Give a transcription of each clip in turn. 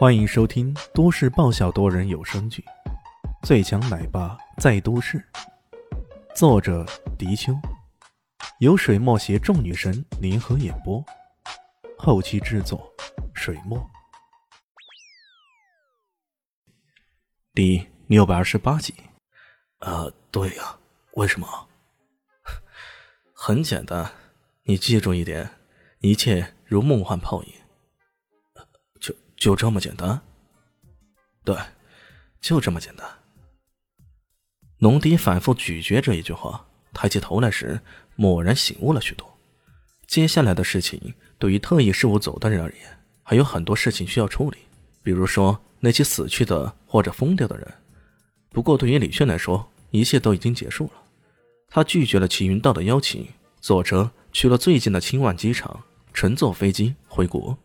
欢迎收听都市爆笑多人有声剧《最强奶爸在都市》，作者：迪秋，由水墨携众女神联合演播，后期制作：水墨。第六百二十八集。啊，对呀，为什么？很简单，你记住一点，一切如梦幻泡影。就这么简单？对，就这么简单。农迪反复咀嚼这一句话，抬起头来时，蓦然醒悟了许多。接下来的事情，对于特异事务组的人而言，还有很多事情需要处理，比如说那些死去的或者疯掉的人。不过，对于李炫来说，一切都已经结束了。他拒绝了齐云道的邀请，坐车去了最近的青万机场，乘坐飞机回国。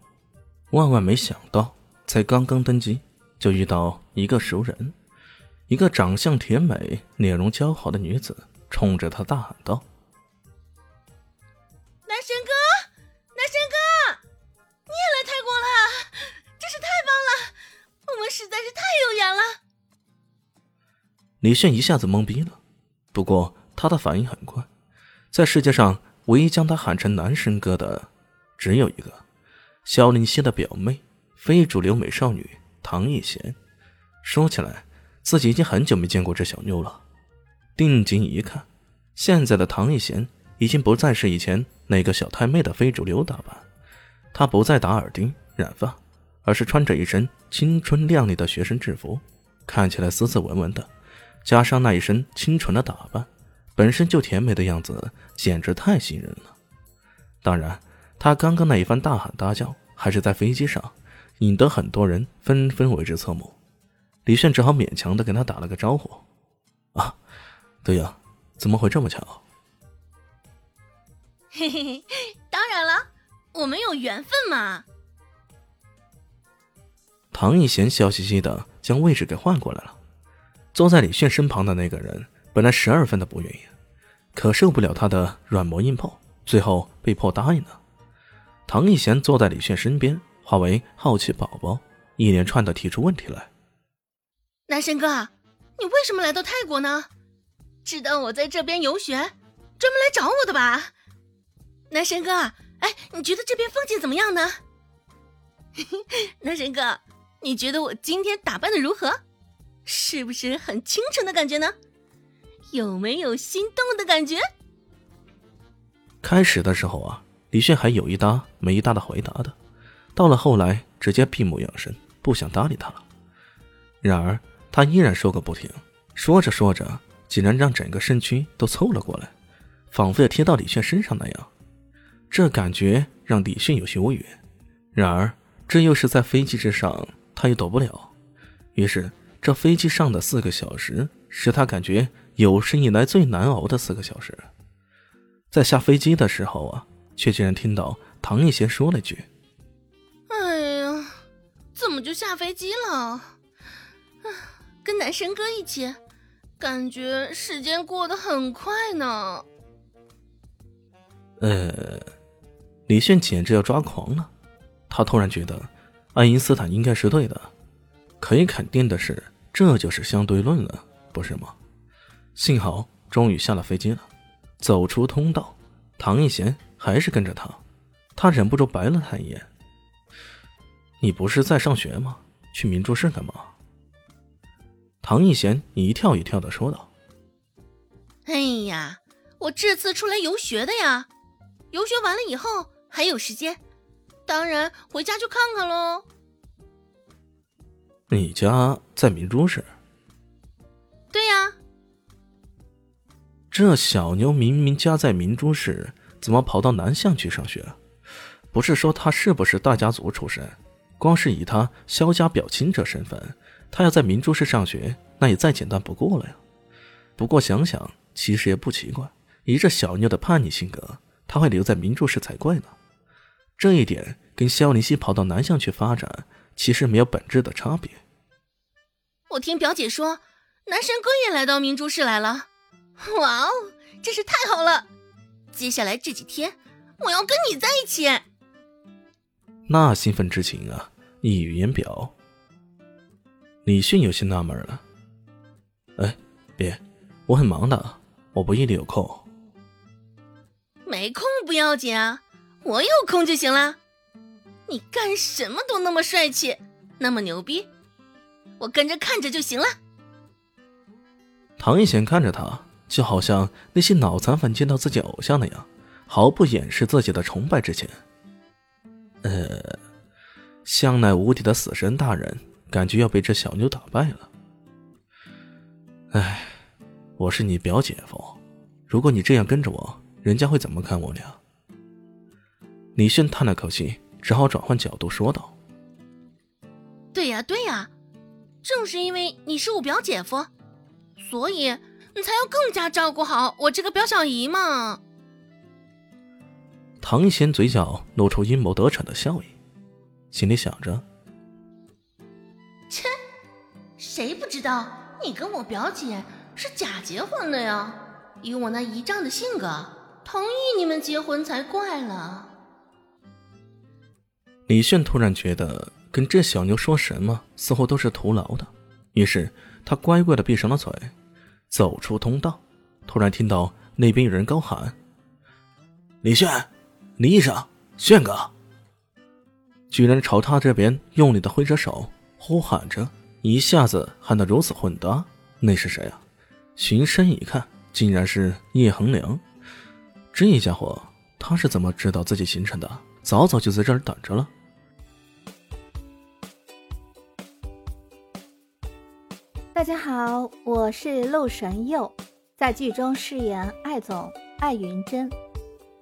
万万没想到，才刚刚登机，就遇到一个熟人，一个长相甜美、脸容姣好的女子，冲着他大喊道：“男神哥，男神哥，你也来泰国了，真是太棒了！我们实在是太有缘了。”李炫一下子懵逼了，不过他的反应很快，在世界上唯一将他喊成男神哥的，只有一个。肖林熙的表妹，非主流美少女唐艺贤。说起来，自己已经很久没见过这小妞了。定睛一看，现在的唐艺贤已经不再是以前那个小太妹的非主流打扮。她不再打耳钉、染发，而是穿着一身青春靓丽的学生制服，看起来斯斯文文的。加上那一身清纯的打扮，本身就甜美的样子，简直太吸引人了。当然。他刚刚那一番大喊大叫，还是在飞机上，引得很多人纷纷为之侧目。李炫只好勉强的跟他打了个招呼：“啊，对呀，怎么会这么巧？”“嘿嘿嘿，当然了，我们有缘分嘛。”唐艺贤笑嘻嘻的将位置给换过来了。坐在李炫身旁的那个人本来十二分的不愿意，可受不了他的软磨硬泡，最后被迫答应了。唐艺贤坐在李炫身边，化为好奇宝宝，一连串的提出问题来。男神哥，你为什么来到泰国呢？知道我在这边游学，专门来找我的吧？男神哥，哎，你觉得这边风景怎么样呢？男神哥，你觉得我今天打扮的如何？是不是很清纯的感觉呢？有没有心动的感觉？开始的时候啊。李炫还有一搭没一搭的回答的，到了后来直接闭目养神，不想搭理他了。然而他依然说个不停，说着说着，竟然让整个身躯都凑了过来，仿佛要贴到李炫身上那样。这感觉让李炫有些无语。然而这又是在飞机之上，他又躲不了。于是这飞机上的四个小时，使他感觉有生以来最难熬的四个小时。在下飞机的时候啊。却竟然听到唐艺贤说了句：“，么就下飞机了？跟男神哥一起，感觉时间过得很快呢。”呃，李炫简直要抓狂了。他突然觉得爱因斯坦应该是对的。可以肯定的是，这就是相对论了，不是吗？幸好终于下了飞机了，走出通道，唐艺贤。还是跟着他，他忍不住白了他一眼。你不是在上学吗？去明珠市干嘛？唐一贤一跳一跳的说道：“哎呀，我这次出来游学的呀！游学完了以后还有时间，当然回家去看看喽。”你家在明珠市？对呀。这小妞明明家在明珠市。怎么跑到南巷去上学？不是说他是不是大家族出身？光是以他萧家表亲这身份，他要在明珠市上学，那也再简单不过了呀。不过想想，其实也不奇怪。以这小妞的叛逆性格，他会留在明珠市才怪呢。这一点跟萧林熙跑到南巷去发展，其实没有本质的差别。我听表姐说，男神哥也来到明珠市来了。哇哦，真是太好了！接下来这几天，我要跟你在一起。那兴奋之情啊，溢于言表。李迅有些纳闷了。哎，别，我很忙的，我不一定有空。没空不要紧啊，我有空就行了。你干什么都那么帅气，那么牛逼，我跟着看着就行了。唐一贤看着他，就好像那些脑残粉见到自己偶像那样，毫不掩饰自己的崇拜之情。呃，向来无敌的死神大人，感觉要被这小妞打败了。哎，我是你表姐夫，如果你这样跟着我，人家会怎么看我俩？李迅叹了口气。只好转换角度说道：“对呀，对呀，正是因为你是我表姐夫，所以你才要更加照顾好我这个表小姨嘛。”唐贤嘴角露出阴谋得逞的笑意，心里想着：“切，谁不知道你跟我表姐是假结婚的呀？以我那姨丈的性格，同意你们结婚才怪了。”李炫突然觉得跟这小妞说什么似乎都是徒劳的，于是他乖乖的闭上了嘴，走出通道。突然听到那边有人高喊：“李炫，李医生，炫哥！”居然朝他这边用力的挥着手，呼喊着，一下子喊得如此混搭。那是谁啊？循声一看，竟然是叶恒良。这家伙，他是怎么知道自己行程的？早早就在这儿等着了。大家好，我是陆神佑，在剧中饰演艾总艾云珍。